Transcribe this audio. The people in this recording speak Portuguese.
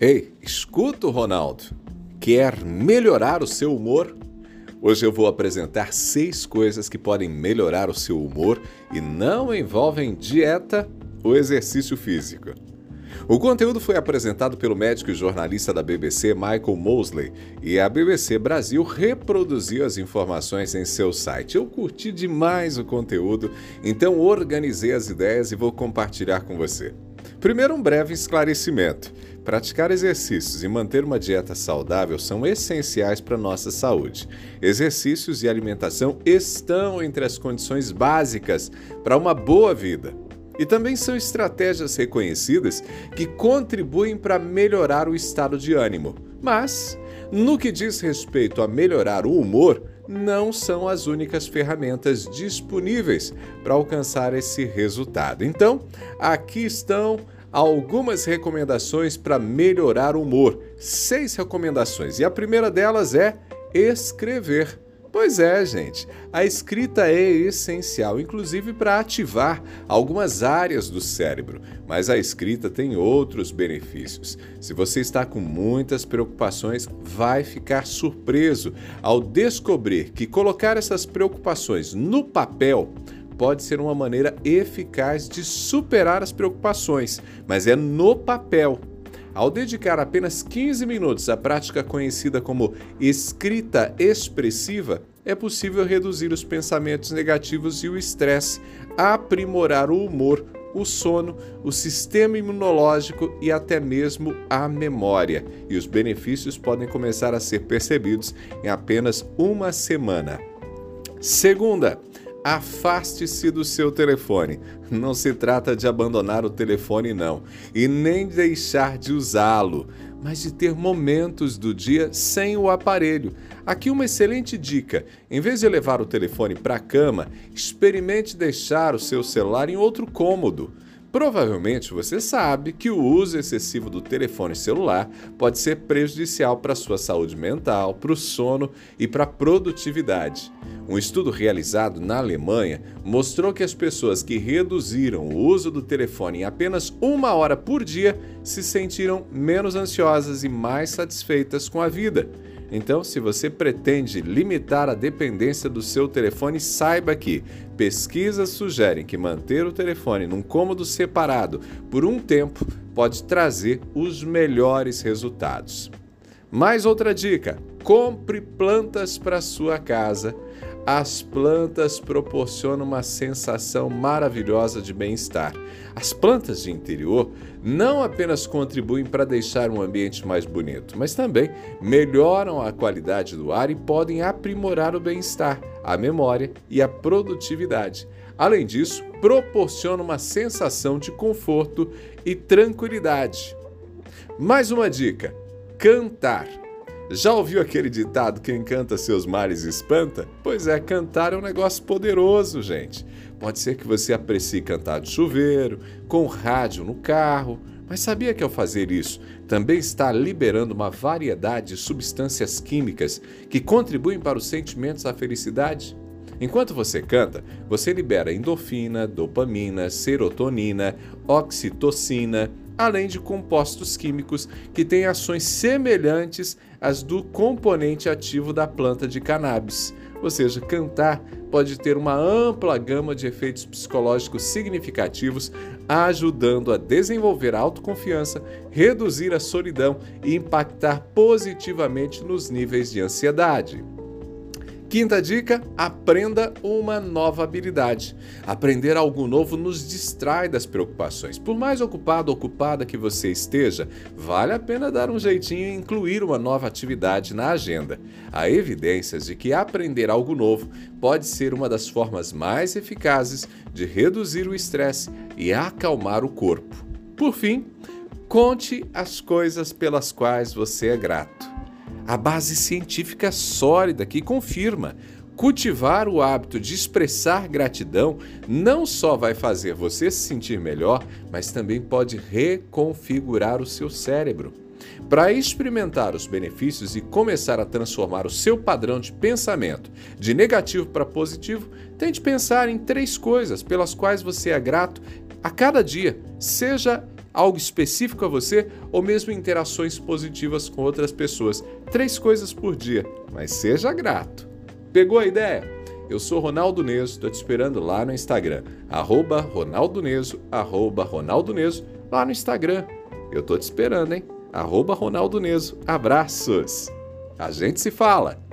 Ei, escuta, Ronaldo. Quer melhorar o seu humor? Hoje eu vou apresentar seis coisas que podem melhorar o seu humor e não envolvem dieta ou exercício físico. O conteúdo foi apresentado pelo médico e jornalista da BBC Michael Mosley e a BBC Brasil reproduziu as informações em seu site. Eu curti demais o conteúdo, então organizei as ideias e vou compartilhar com você. Primeiro, um breve esclarecimento. Praticar exercícios e manter uma dieta saudável são essenciais para nossa saúde. Exercícios e alimentação estão entre as condições básicas para uma boa vida. E também são estratégias reconhecidas que contribuem para melhorar o estado de ânimo. Mas, no que diz respeito a melhorar o humor, não são as únicas ferramentas disponíveis para alcançar esse resultado. Então, aqui estão algumas recomendações para melhorar o humor. Seis recomendações. E a primeira delas é escrever. Pois é, gente, a escrita é essencial, inclusive para ativar algumas áreas do cérebro, mas a escrita tem outros benefícios. Se você está com muitas preocupações, vai ficar surpreso ao descobrir que colocar essas preocupações no papel pode ser uma maneira eficaz de superar as preocupações, mas é no papel ao dedicar apenas 15 minutos à prática conhecida como escrita expressiva, é possível reduzir os pensamentos negativos e o estresse, aprimorar o humor, o sono, o sistema imunológico e até mesmo a memória. E os benefícios podem começar a ser percebidos em apenas uma semana. Segunda, Afaste-se do seu telefone. Não se trata de abandonar o telefone, não, e nem deixar de usá-lo, mas de ter momentos do dia sem o aparelho. Aqui uma excelente dica: em vez de levar o telefone para a cama, experimente deixar o seu celular em outro cômodo. Provavelmente você sabe que o uso excessivo do telefone celular pode ser prejudicial para a sua saúde mental, para o sono e para a produtividade. Um estudo realizado na Alemanha mostrou que as pessoas que reduziram o uso do telefone em apenas uma hora por dia se sentiram menos ansiosas e mais satisfeitas com a vida. Então, se você pretende limitar a dependência do seu telefone, saiba que pesquisas sugerem que manter o telefone num cômodo separado por um tempo pode trazer os melhores resultados. Mais outra dica: compre plantas para sua casa as plantas proporcionam uma sensação maravilhosa de bem-estar. As plantas de interior não apenas contribuem para deixar um ambiente mais bonito, mas também melhoram a qualidade do ar e podem aprimorar o bem-estar, a memória e a produtividade. Além disso, proporcionam uma sensação de conforto e tranquilidade. Mais uma dica: cantar. Já ouviu aquele ditado: quem canta seus males espanta? Pois é, cantar é um negócio poderoso, gente. Pode ser que você aprecie cantar de chuveiro, com rádio no carro, mas sabia que ao fazer isso também está liberando uma variedade de substâncias químicas que contribuem para os sentimentos da felicidade? Enquanto você canta, você libera endorfina, dopamina, serotonina, oxitocina, além de compostos químicos que têm ações semelhantes às do componente ativo da planta de cannabis. Ou seja, cantar pode ter uma ampla gama de efeitos psicológicos significativos, ajudando a desenvolver a autoconfiança, reduzir a solidão e impactar positivamente nos níveis de ansiedade. Quinta dica: aprenda uma nova habilidade. Aprender algo novo nos distrai das preocupações. Por mais ocupado ou ocupada que você esteja, vale a pena dar um jeitinho e incluir uma nova atividade na agenda. Há evidências de que aprender algo novo pode ser uma das formas mais eficazes de reduzir o estresse e acalmar o corpo. Por fim, conte as coisas pelas quais você é grato a base científica sólida que confirma. Cultivar o hábito de expressar gratidão não só vai fazer você se sentir melhor, mas também pode reconfigurar o seu cérebro. Para experimentar os benefícios e começar a transformar o seu padrão de pensamento de negativo para positivo, tente pensar em três coisas pelas quais você é grato a cada dia, seja algo específico a você ou mesmo interações positivas com outras pessoas. Três coisas por dia, mas seja grato. Pegou a ideia? Eu sou Ronaldo Neso, estou te esperando lá no Instagram, arroba Ronaldo Neso, arroba Ronaldo Neso, lá no Instagram. Eu tô te esperando, hein? Arroba Ronaldo Neso. Abraços! A gente se fala!